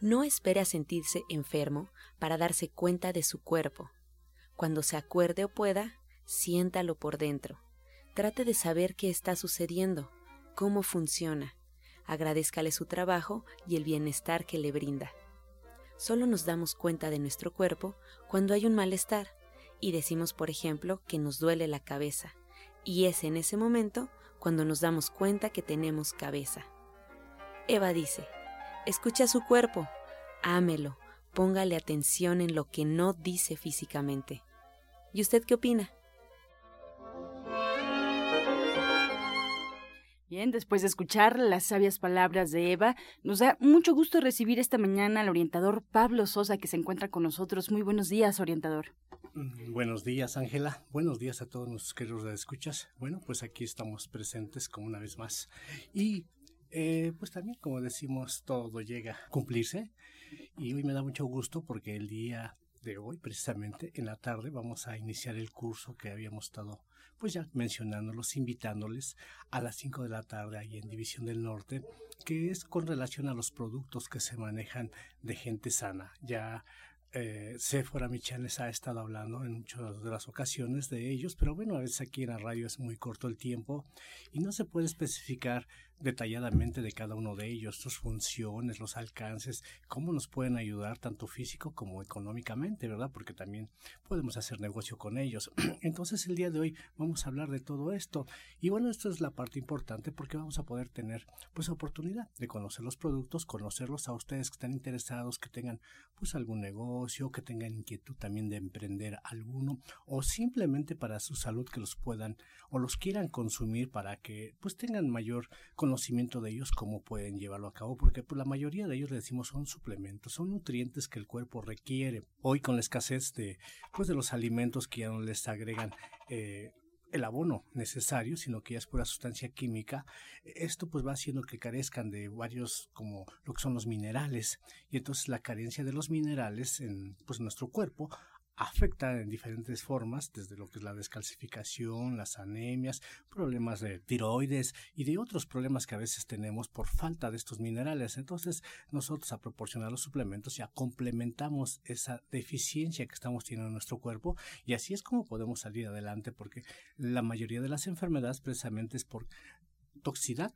No espere a sentirse enfermo para darse cuenta de su cuerpo. Cuando se acuerde o pueda, siéntalo por dentro. Trate de saber qué está sucediendo, cómo funciona. Agradezcale su trabajo y el bienestar que le brinda. Solo nos damos cuenta de nuestro cuerpo cuando hay un malestar y decimos, por ejemplo, que nos duele la cabeza. Y es en ese momento cuando nos damos cuenta que tenemos cabeza. Eva dice, escucha su cuerpo, ámelo, póngale atención en lo que no dice físicamente. ¿Y usted qué opina? Bien, después de escuchar las sabias palabras de Eva, nos da mucho gusto recibir esta mañana al orientador Pablo Sosa que se encuentra con nosotros. Muy buenos días, orientador. Mm, Buenos días, Ángela. Buenos días a todos nuestros queridos escuchas. Bueno, pues aquí estamos presentes como una vez más. Y eh, pues también, como decimos, todo llega a cumplirse. Y hoy me da mucho gusto porque el día de hoy, precisamente en la tarde, vamos a iniciar el curso que habíamos estado, pues ya mencionándolos, invitándoles a las 5 de la tarde ahí en División del Norte, que es con relación a los productos que se manejan de gente sana. Ya eh, Sephora Michan les ha estado hablando en muchas de las ocasiones de ellos, pero bueno, a veces aquí en la radio es muy corto el tiempo y no se puede especificar detalladamente de cada uno de ellos, sus funciones, los alcances, cómo nos pueden ayudar tanto físico como económicamente, ¿verdad? Porque también podemos hacer negocio con ellos. Entonces el día de hoy vamos a hablar de todo esto y bueno, esto es la parte importante porque vamos a poder tener pues oportunidad de conocer los productos, conocerlos a ustedes que están interesados, que tengan pues algún negocio, que tengan inquietud también de emprender alguno o simplemente para su salud que los puedan o los quieran consumir para que pues tengan mayor conocimiento de ellos, cómo pueden llevarlo a cabo, porque pues, la mayoría de ellos le decimos son suplementos, son nutrientes que el cuerpo requiere. Hoy con la escasez de pues de los alimentos que ya no les agregan eh, el abono necesario, sino que ya es pura sustancia química, esto pues va haciendo que carezcan de varios como lo que son los minerales. Y entonces la carencia de los minerales en pues nuestro cuerpo afecta en diferentes formas, desde lo que es la descalcificación, las anemias, problemas de tiroides y de otros problemas que a veces tenemos por falta de estos minerales. Entonces, nosotros a proporcionar los suplementos ya complementamos esa deficiencia que estamos teniendo en nuestro cuerpo y así es como podemos salir adelante porque la mayoría de las enfermedades precisamente es por toxicidad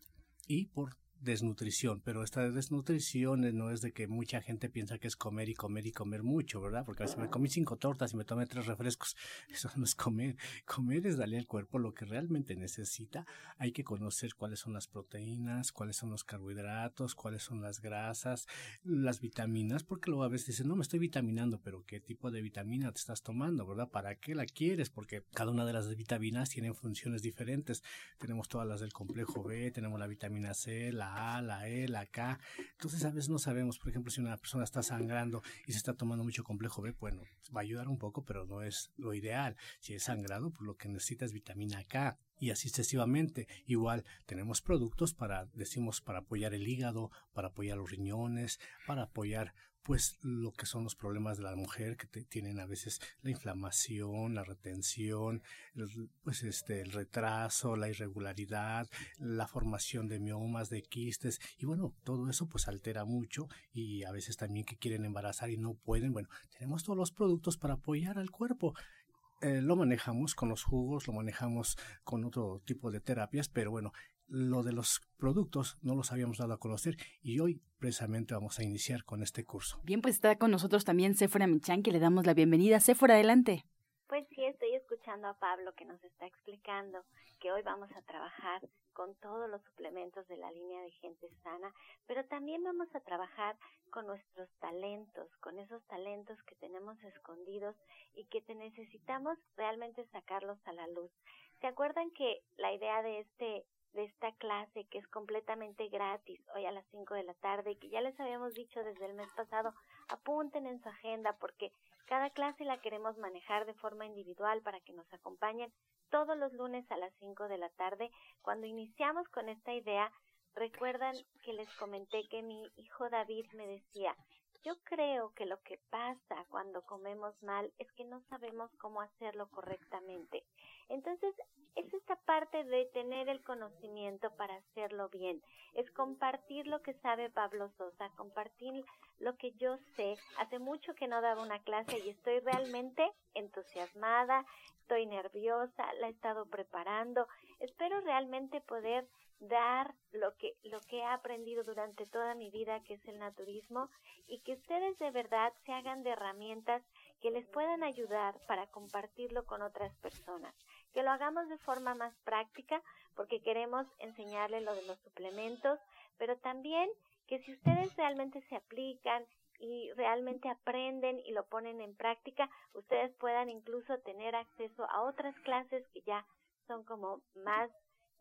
y por desnutrición, pero esta desnutrición no es de que mucha gente piensa que es comer y comer y comer mucho, ¿verdad? Porque a veces me comí cinco tortas y me tomé tres refrescos, eso no es comer, comer es darle al cuerpo lo que realmente necesita, hay que conocer cuáles son las proteínas, cuáles son los carbohidratos, cuáles son las grasas, las vitaminas, porque luego a veces dicen, no me estoy vitaminando, pero ¿qué tipo de vitamina te estás tomando, verdad? ¿Para qué la quieres? Porque cada una de las vitaminas tienen funciones diferentes, tenemos todas las del complejo B, tenemos la vitamina C, la a, la E, la K. Entonces a veces no sabemos, por ejemplo, si una persona está sangrando y se está tomando mucho complejo B, bueno, va a ayudar un poco, pero no es lo ideal. Si es sangrado, pues lo que necesita es vitamina K y así sucesivamente. Igual tenemos productos para, decimos, para apoyar el hígado, para apoyar los riñones, para apoyar pues lo que son los problemas de la mujer que te, tienen a veces la inflamación, la retención, el, pues este el retraso, la irregularidad, la formación de miomas, de quistes y bueno, todo eso pues altera mucho y a veces también que quieren embarazar y no pueden, bueno, tenemos todos los productos para apoyar al cuerpo. Eh, lo manejamos con los jugos, lo manejamos con otro tipo de terapias, pero bueno, lo de los productos no los habíamos dado a conocer y hoy precisamente vamos a iniciar con este curso. Bien, pues está con nosotros también Sephora Michan, que le damos la bienvenida. Sephora, adelante. Pues sí, estoy escuchando a Pablo que nos está explicando que hoy vamos a trabajar con todos los suplementos de la línea de gente sana, pero también vamos a trabajar con nuestros talentos, con esos talentos que tenemos escondidos y que te necesitamos realmente sacarlos a la luz. ¿Se acuerdan que la idea de este de esta clase que es completamente gratis hoy a las 5 de la tarde que ya les habíamos dicho desde el mes pasado, apunten en su agenda porque cada clase la queremos manejar de forma individual para que nos acompañen todos los lunes a las 5 de la tarde. Cuando iniciamos con esta idea, recuerdan que les comenté que mi hijo David me decía, yo creo que lo que pasa cuando comemos mal es que no sabemos cómo hacerlo correctamente. Entonces, es esta parte de tener el conocimiento para hacerlo bien. Es compartir lo que sabe Pablo Sosa, compartir lo que yo sé. Hace mucho que no daba una clase y estoy realmente entusiasmada, estoy nerviosa, la he estado preparando. Espero realmente poder dar lo que, lo que he aprendido durante toda mi vida, que es el naturismo, y que ustedes de verdad se hagan de herramientas que les puedan ayudar para compartirlo con otras personas. Que lo hagamos de forma más práctica, porque queremos enseñarle lo de los suplementos, pero también que si ustedes realmente se aplican y realmente aprenden y lo ponen en práctica, ustedes puedan incluso tener acceso a otras clases que ya son como más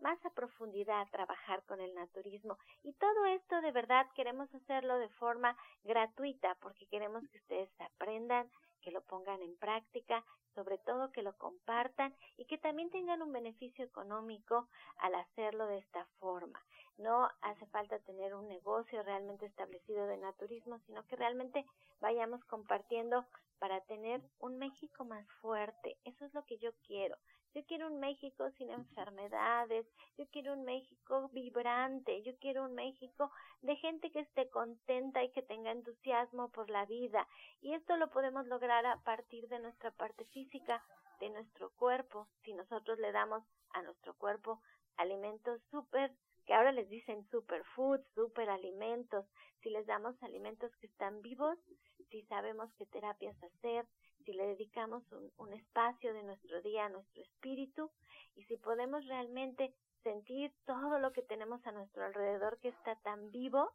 más a profundidad trabajar con el naturismo. Y todo esto de verdad queremos hacerlo de forma gratuita porque queremos que ustedes aprendan, que lo pongan en práctica, sobre todo que lo compartan y que también tengan un beneficio económico al hacerlo de esta forma. No hace falta tener un negocio realmente establecido de naturismo, sino que realmente vayamos compartiendo para tener un México más fuerte. Eso es lo que yo quiero. Yo quiero un México sin enfermedades, yo quiero un México vibrante, yo quiero un México de gente que esté contenta y que tenga entusiasmo por la vida. Y esto lo podemos lograr a partir de nuestra parte física, de nuestro cuerpo, si nosotros le damos a nuestro cuerpo alimentos súper que ahora les dicen superfoods, super alimentos, si les damos alimentos que están vivos, si sabemos qué terapias hacer, si le dedicamos un, espacio de nuestro día a nuestro espíritu y si podemos realmente sentir todo lo que tenemos a nuestro alrededor que está tan vivo,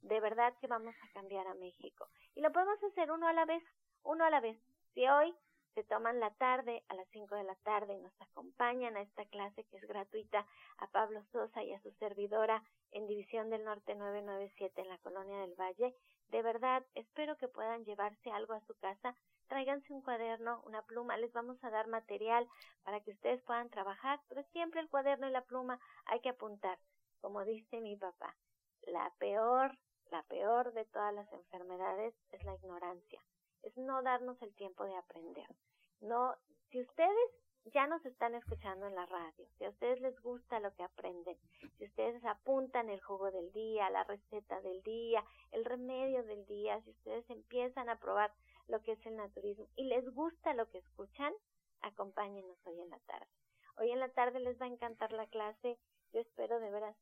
de verdad que vamos a cambiar a México. Y lo podemos hacer uno a la vez, uno a la vez. Si hoy se toman la tarde a las 5 de la tarde y nos acompañan a esta clase que es gratuita a Pablo Sosa y a su servidora en División del Norte 997 en la Colonia del Valle, de verdad espero que puedan llevarse algo a su casa tráiganse un cuaderno, una pluma, les vamos a dar material para que ustedes puedan trabajar, pero siempre el cuaderno y la pluma hay que apuntar. Como dice mi papá, la peor, la peor de todas las enfermedades es la ignorancia, es no darnos el tiempo de aprender. No, si ustedes ya nos están escuchando en la radio, si a ustedes les gusta lo que aprenden, si ustedes apuntan el jugo del día, la receta del día, el remedio del día, si ustedes empiezan a probar lo que es el naturismo y les gusta lo que escuchan, acompáñenos hoy en la tarde. Hoy en la tarde les va a encantar la clase. Yo espero de veras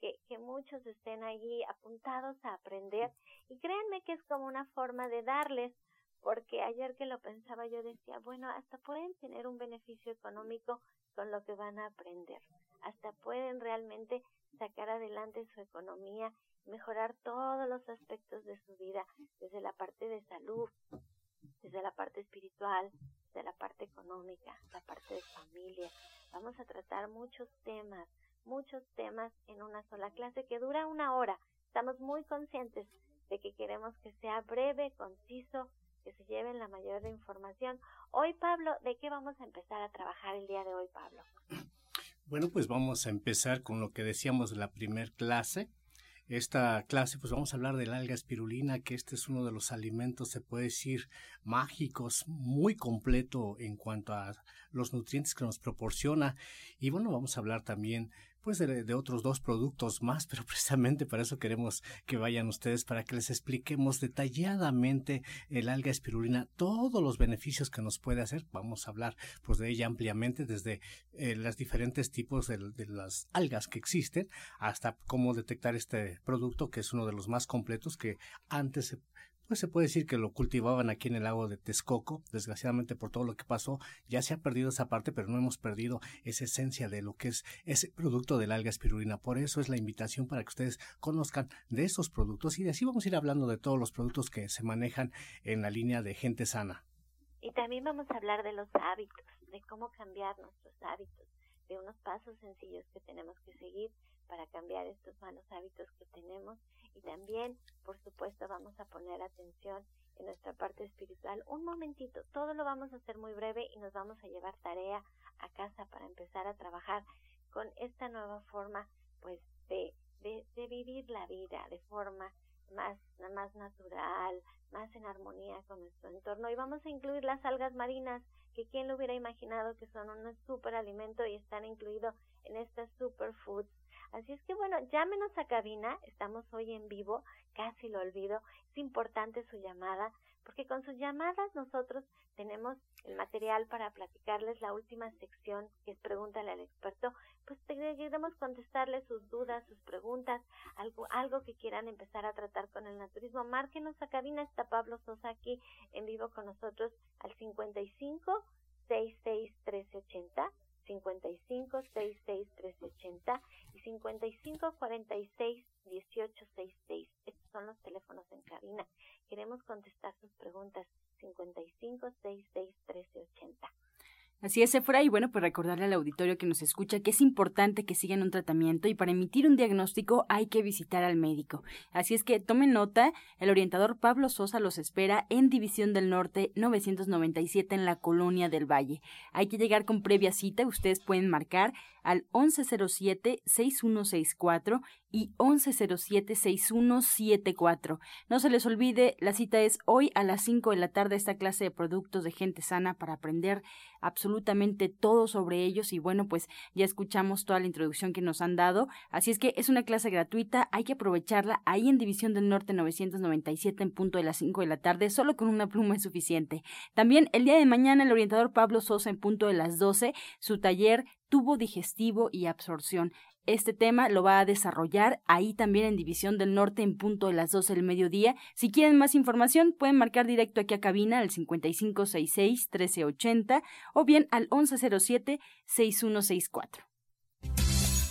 que, que muchos estén allí apuntados a aprender y créanme que es como una forma de darles porque ayer que lo pensaba yo decía, bueno, hasta pueden tener un beneficio económico con lo que van a aprender, hasta pueden realmente sacar adelante su economía, mejorar todos los aspectos de su vida, desde la parte de salud, desde la parte espiritual, desde la parte económica, la parte de familia. Vamos a tratar muchos temas, muchos temas en una sola clase que dura una hora. Estamos muy conscientes de que queremos que sea breve, conciso, que se lleven la mayor información. Hoy, Pablo, ¿de qué vamos a empezar a trabajar el día de hoy, Pablo? Bueno, pues vamos a empezar con lo que decíamos de la primer clase. Esta clase, pues vamos a hablar de la alga espirulina, que este es uno de los alimentos, se puede decir, mágicos, muy completo en cuanto a los nutrientes que nos proporciona. Y bueno, vamos a hablar también pues de, otros dos productos más, pero precisamente para eso queremos que vayan ustedes para que les expliquemos detalladamente el alga espirulina, todos los beneficios que nos puede hacer. Vamos a hablar pues de ella ampliamente desde eh, los diferentes tipos de, de, las algas que existen hasta cómo detectar este producto que es uno de los más completos que antes se pues se puede decir que lo cultivaban aquí en el lago de Texcoco. Desgraciadamente por todo lo que pasó, ya se ha perdido esa parte, pero no hemos perdido esa esencia de lo que es ese producto del alga espirulina. Por eso es la invitación para que ustedes conozcan de estos productos y de así vamos a ir hablando de todos los productos que se manejan en la línea de gente sana. Y también vamos a hablar de los hábitos, de cómo cambiar nuestros hábitos, de unos pasos sencillos que tenemos que seguir para cambiar estos malos hábitos que tenemos y también, por supuesto, vamos a poner atención en nuestra parte espiritual. Un momentito, todo lo vamos a hacer muy breve y nos vamos a llevar tarea a casa para empezar a trabajar con esta nueva forma, pues, de, de, de vivir la vida de forma más, más natural, más en armonía con nuestro entorno. Y vamos a incluir las algas marinas, que quién lo hubiera imaginado que son un super alimento y están incluidos en estas superfoods Así es que bueno, llámenos a cabina, estamos hoy en vivo, casi lo olvido, es importante su llamada, porque con sus llamadas nosotros tenemos el material para platicarles la última sección que es Pregúntale al experto, pues queremos contestarles sus dudas, sus preguntas, algo, algo que quieran empezar a tratar con el naturismo. Márquenos a cabina, está Pablo Sosa aquí en vivo con nosotros al 55 66 1380 55 66 1380 y 55 46 18 66. Estos son los teléfonos en cabina. Queremos contestar sus preguntas 55 66 1380. Así es, Efra, y bueno, pues recordarle al auditorio que nos escucha que es importante que sigan un tratamiento y para emitir un diagnóstico hay que visitar al médico. Así es que tomen nota, el orientador Pablo Sosa los espera en División del Norte 997 en la Colonia del Valle. Hay que llegar con previa cita, ustedes pueden marcar al 1107-6164 y 1107-6174. No se les olvide, la cita es hoy a las 5 de la tarde esta clase de productos de gente sana para aprender absolutamente todo sobre ellos y bueno, pues ya escuchamos toda la introducción que nos han dado, así es que es una clase gratuita, hay que aprovecharla ahí en División del Norte 997 en punto de las 5 de la tarde, solo con una pluma es suficiente. También el día de mañana el orientador Pablo Sosa en punto de las 12, su taller tubo digestivo y absorción. Este tema lo va a desarrollar ahí también en División del Norte en punto de las 12 del mediodía. Si quieren más información, pueden marcar directo aquí a cabina al 5566-1380 o bien al 1107-6164.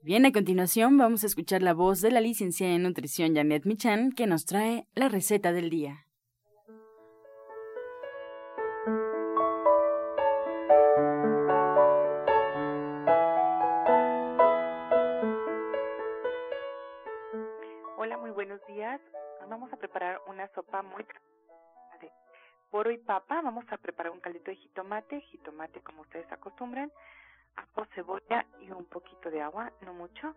Bien, a continuación vamos a escuchar la voz de la licenciada en nutrición Janet Michan que nos trae la receta del día. Hola, muy buenos días. Vamos a preparar una sopa muy de poro y papa. Vamos a preparar un caldito de jitomate, jitomate como ustedes acostumbran ajo, cebolla y un poquito de agua, no mucho.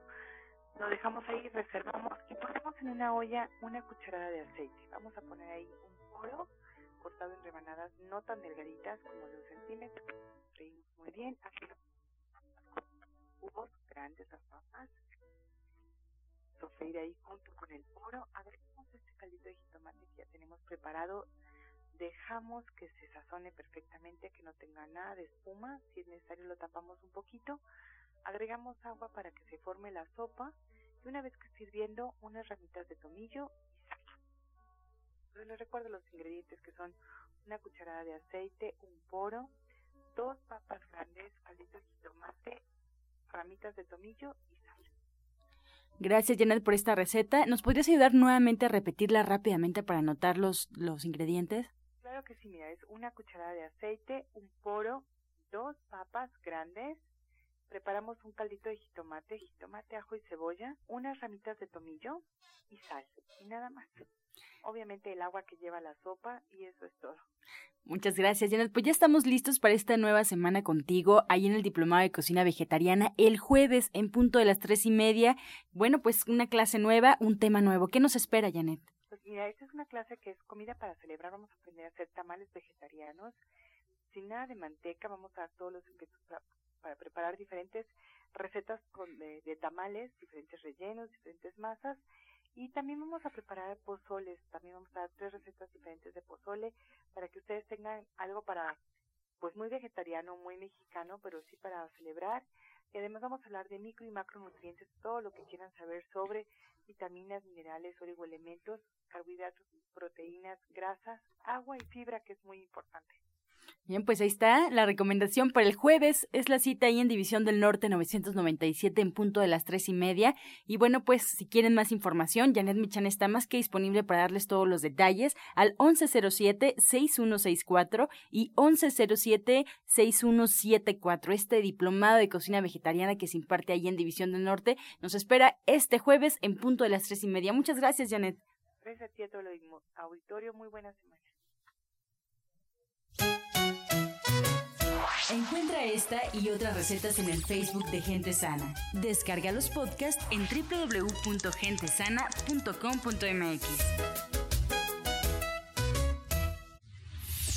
Lo dejamos ahí, reservamos y ponemos en una olla una cucharada de aceite. Vamos a poner ahí un poro cortado en rebanadas no tan delgaditas como de un centímetro. Freímos muy bien. Aquí cubos grandes las papas. Sofreír ahí junto con el poro. Agregamos este caldito de jitomate que ya tenemos preparado dejamos que se sazone perfectamente, que no tenga nada de espuma, si es necesario lo tapamos un poquito, agregamos agua para que se forme la sopa y una vez que esté hirviendo unas ramitas de tomillo y sal. Entonces les recuerdo los ingredientes que son una cucharada de aceite, un poro, dos papas grandes, calitos de tomate, ramitas de tomillo y sal. Gracias Janet por esta receta. ¿Nos podrías ayudar nuevamente a repetirla rápidamente para anotar los, los ingredientes? Que sí, mira, es una cucharada de aceite, un poro, dos papas grandes, preparamos un caldito de jitomate, jitomate, ajo y cebolla, unas ramitas de tomillo y sal, y nada más. Obviamente el agua que lleva la sopa y eso es todo. Muchas gracias, Janet. Pues ya estamos listos para esta nueva semana contigo, ahí en el Diplomado de Cocina Vegetariana, el jueves en punto de las tres y media. Bueno, pues una clase nueva, un tema nuevo. ¿Qué nos espera, Janet? Mira, esta es una clase que es comida para celebrar. Vamos a aprender a hacer tamales vegetarianos sin nada de manteca. Vamos a dar todos los ingredientes para, preparar diferentes recetas con, de, de tamales, diferentes rellenos, diferentes masas y también vamos a preparar pozoles, también vamos a dar tres recetas diferentes de pozole para que ustedes tengan algo para, pues muy vegetariano, muy mexicano, pero sí para celebrar. Y además vamos a hablar de micro y macronutrientes, todo lo que quieran saber sobre vitaminas, minerales, oligoelementos, carbohidratos, proteínas, grasas, agua y fibra, que es muy importante. Bien, pues ahí está la recomendación para el jueves. Es la cita ahí en División del Norte 997 en punto de las tres y media. Y bueno, pues si quieren más información, Janet Michan está más que disponible para darles todos los detalles al 1107-6164 y 1107-6174. Este diplomado de cocina vegetariana que se imparte ahí en División del Norte nos espera este jueves en punto de las tres y media. Muchas gracias, Janet. Gracias a ti, todo el auditorio. Muy buena semana. Encuentra esta y otras recetas en el Facebook de Gente Sana. Descarga los podcasts en www.gentesana.com.mx.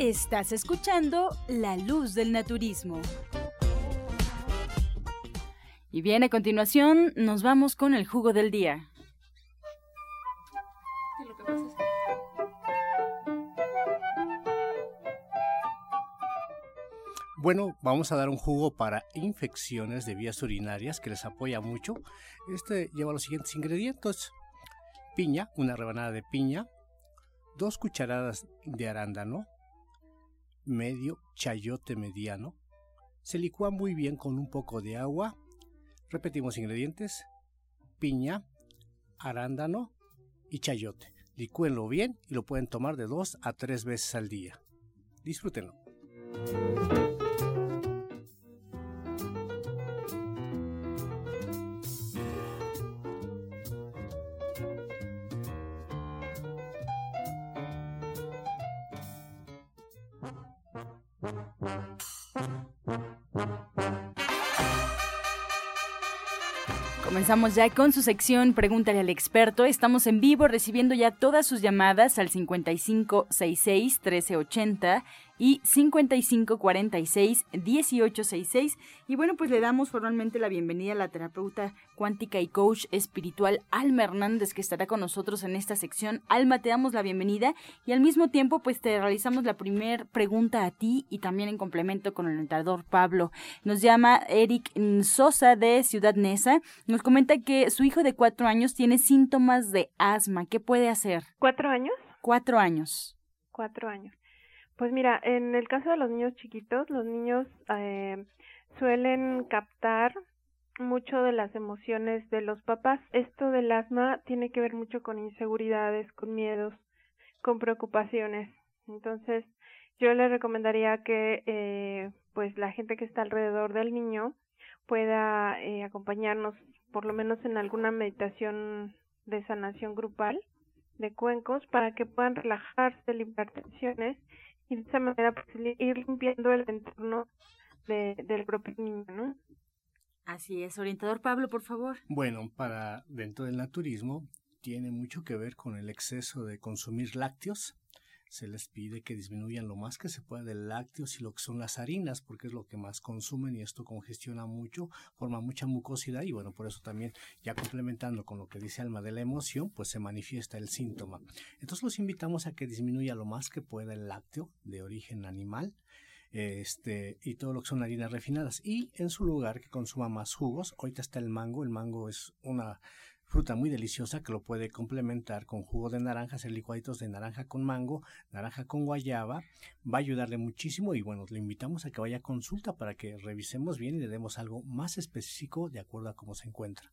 Estás escuchando La Luz del Naturismo. Y bien, a continuación nos vamos con el jugo del día. Bueno, vamos a dar un jugo para infecciones de vías urinarias que les apoya mucho. Este lleva los siguientes ingredientes. Piña, una rebanada de piña, dos cucharadas de arándano, medio chayote mediano. Se licúa muy bien con un poco de agua. Repetimos ingredientes: piña, arándano y chayote. Licúenlo bien y lo pueden tomar de dos a tres veces al día. Disfrútenlo. Comenzamos ya con su sección Pregúntale al experto. Estamos en vivo recibiendo ya todas sus llamadas al 5566 1380 y 5546-1866. Y bueno, pues le damos formalmente la bienvenida a la terapeuta cuántica y coach espiritual Alma Hernández, que estará con nosotros en esta sección. Alma, te damos la bienvenida y al mismo tiempo, pues te realizamos la primera pregunta a ti y también en complemento con el entrenador Pablo. Nos llama Eric Sosa de Ciudad Neza. Nos comenta que su hijo de cuatro años tiene síntomas de asma. ¿Qué puede hacer? ¿Cuatro años? Cuatro años. Cuatro años. Pues mira, en el caso de los niños chiquitos, los niños eh, suelen captar mucho de las emociones de los papás. Esto del asma tiene que ver mucho con inseguridades, con miedos, con preocupaciones. Entonces, yo le recomendaría que eh, pues la gente que está alrededor del niño pueda eh, acompañarnos por lo menos en alguna meditación de sanación grupal de cuencos para que puedan relajarse, liberar tensiones y de esa manera pues, ir limpiando el entorno de, del propio niño, ¿no? Así es, orientador Pablo, por favor. Bueno, para dentro del naturismo tiene mucho que ver con el exceso de consumir lácteos, se les pide que disminuyan lo más que se pueda del lácteos y lo que son las harinas, porque es lo que más consumen y esto congestiona mucho, forma mucha mucosidad y bueno, por eso también ya complementando con lo que dice Alma de la emoción, pues se manifiesta el síntoma. Entonces los invitamos a que disminuya lo más que pueda el lácteo de origen animal este, y todo lo que son harinas refinadas. Y en su lugar que consuma más jugos, ahorita está el mango, el mango es una fruta muy deliciosa que lo puede complementar con jugo de naranja, hacer licuaditos de naranja con mango, naranja con guayaba, va a ayudarle muchísimo y bueno, le invitamos a que vaya a consulta para que revisemos bien y le demos algo más específico de acuerdo a cómo se encuentra.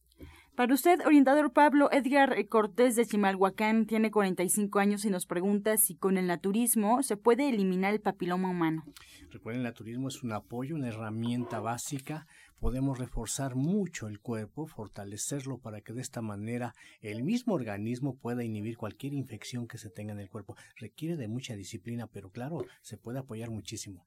Para usted, orientador Pablo Edgar Cortés de Chimalhuacán tiene 45 años y nos pregunta si con el naturismo se puede eliminar el papiloma humano. Recuerden, el naturismo es un apoyo, una herramienta básica. Podemos reforzar mucho el cuerpo, fortalecerlo para que de esta manera el mismo organismo pueda inhibir cualquier infección que se tenga en el cuerpo. Requiere de mucha disciplina, pero claro, se puede apoyar muchísimo.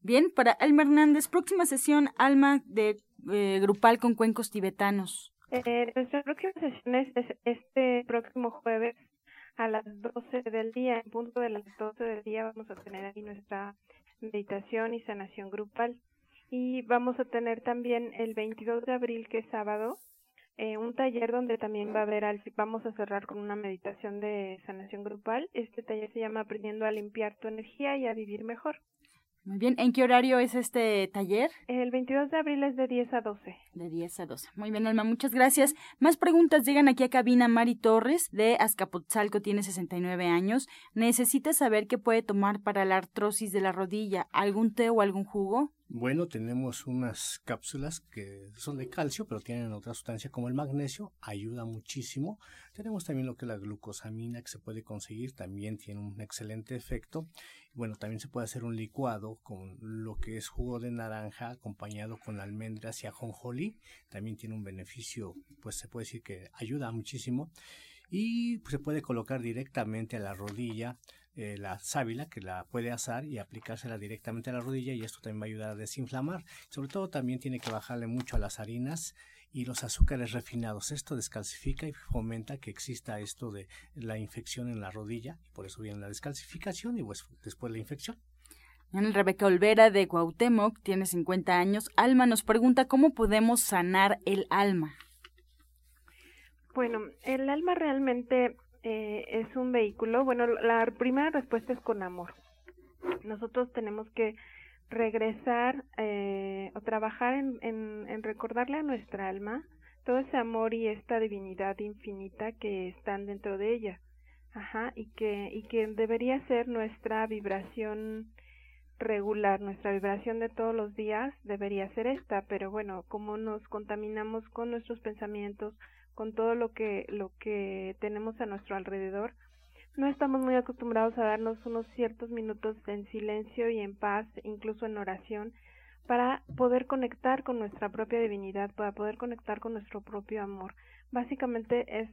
Bien, para Alma Hernández, próxima sesión, Alma, de eh, grupal con cuencos tibetanos. Eh, nuestra próxima sesión es, este próximo jueves a las 12 del día. En punto de las 12 del día vamos a tener ahí nuestra meditación y sanación grupal. Y vamos a tener también el 22 de abril, que es sábado, eh, un taller donde también va a haber, vamos a cerrar con una meditación de sanación grupal. Este taller se llama Aprendiendo a limpiar tu energía y a vivir mejor. Muy bien, ¿en qué horario es este taller? El 22 de abril es de 10 a 12. De 10 a 12. Muy bien, Alma, muchas gracias. Más preguntas llegan aquí a cabina. Mari Torres, de Azcapotzalco, tiene 69 años. Necesita saber qué puede tomar para la artrosis de la rodilla. ¿Algún té o algún jugo? Bueno, tenemos unas cápsulas que son de calcio, pero tienen otra sustancia como el magnesio, ayuda muchísimo. Tenemos también lo que es la glucosamina que se puede conseguir, también tiene un excelente efecto. Bueno, también se puede hacer un licuado con lo que es jugo de naranja acompañado con almendras y ajonjolí, también tiene un beneficio, pues se puede decir que ayuda muchísimo. Y se puede colocar directamente a la rodilla eh, la sábila que la puede asar y aplicársela directamente a la rodilla y esto también va a ayudar a desinflamar. Sobre todo también tiene que bajarle mucho a las harinas y los azúcares refinados. Esto descalcifica y fomenta que exista esto de la infección en la rodilla y por eso viene la descalcificación y pues, después la infección. Rebeca Olvera de Cuauhtémoc tiene 50 años. Alma nos pregunta cómo podemos sanar el alma. Bueno, el alma realmente eh, es un vehículo, bueno, la primera respuesta es con amor. Nosotros tenemos que regresar eh, o trabajar en, en, en recordarle a nuestra alma todo ese amor y esta divinidad infinita que están dentro de ella. Ajá, y que, y que debería ser nuestra vibración regular, nuestra vibración de todos los días debería ser esta, pero bueno, como nos contaminamos con nuestros pensamientos, con todo lo que, lo que tenemos a nuestro alrededor, no estamos muy acostumbrados a darnos unos ciertos minutos en silencio y en paz, incluso en oración, para poder conectar con nuestra propia divinidad, para poder conectar con nuestro propio amor. Básicamente es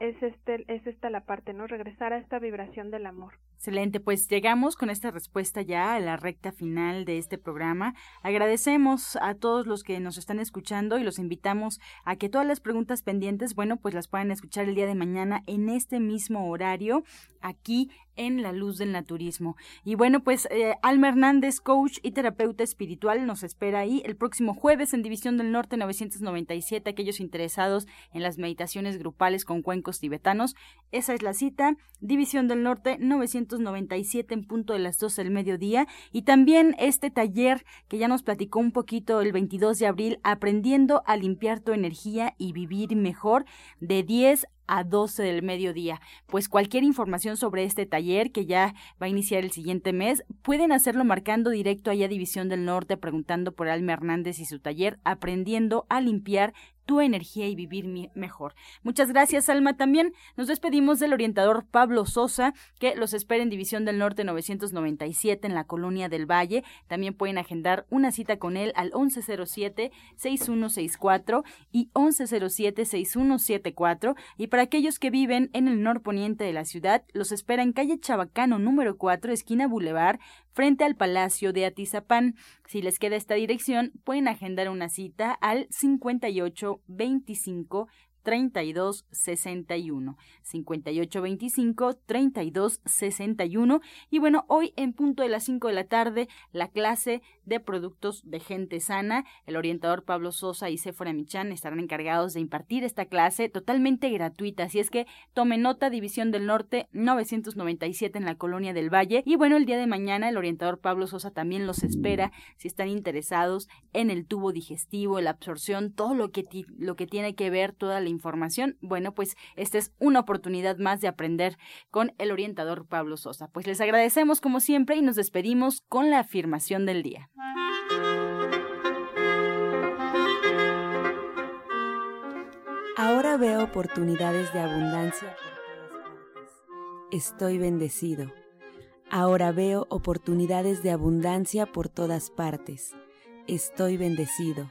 es este es esta la parte, ¿no? Regresar a esta vibración del amor. Excelente, pues llegamos con esta respuesta ya a la recta final de este programa. Agradecemos a todos los que nos están escuchando y los invitamos a que todas las preguntas pendientes, bueno, pues las puedan escuchar el día de mañana en este mismo horario, aquí en La Luz del Naturismo. Y bueno, pues eh, Alma Hernández, coach y terapeuta espiritual, nos espera ahí el próximo jueves en División del Norte 997, aquellos interesados en las meditaciones grupales con cuencos tibetanos. Esa es la cita, División del Norte 997 1997 en punto de las 12 del mediodía y también este taller que ya nos platicó un poquito el 22 de abril, aprendiendo a limpiar tu energía y vivir mejor de 10 a 12 del mediodía. Pues cualquier información sobre este taller que ya va a iniciar el siguiente mes, pueden hacerlo marcando directo allá a División del Norte, preguntando por Alma Hernández y su taller, aprendiendo a limpiar tu energía y vivir mejor. Muchas gracias, Alma. También nos despedimos del orientador Pablo Sosa, que los espera en División del Norte 997 en la Colonia del Valle. También pueden agendar una cita con él al 1107-6164 y 1107-6174. Y para aquellos que viven en el norponiente de la ciudad, los espera en calle Chabacano número 4, esquina Boulevard, frente al Palacio de Atizapán. Si les queda esta dirección, pueden agendar una cita al 58 25 32 61 58 25 32 61 y bueno hoy en punto de las 5 de la tarde la clase de productos de gente sana. El orientador Pablo Sosa y Sephora Michan estarán encargados de impartir esta clase totalmente gratuita. Así es que tome nota, División del Norte 997 en la Colonia del Valle. Y bueno, el día de mañana el orientador Pablo Sosa también los espera si están interesados en el tubo digestivo, la absorción, todo lo que, lo que tiene que ver, toda la información. Bueno, pues esta es una oportunidad más de aprender con el orientador Pablo Sosa. Pues les agradecemos como siempre y nos despedimos con la afirmación del día. Ahora veo oportunidades de abundancia por todas partes. Estoy bendecido. Ahora veo oportunidades de abundancia por todas partes. Estoy bendecido.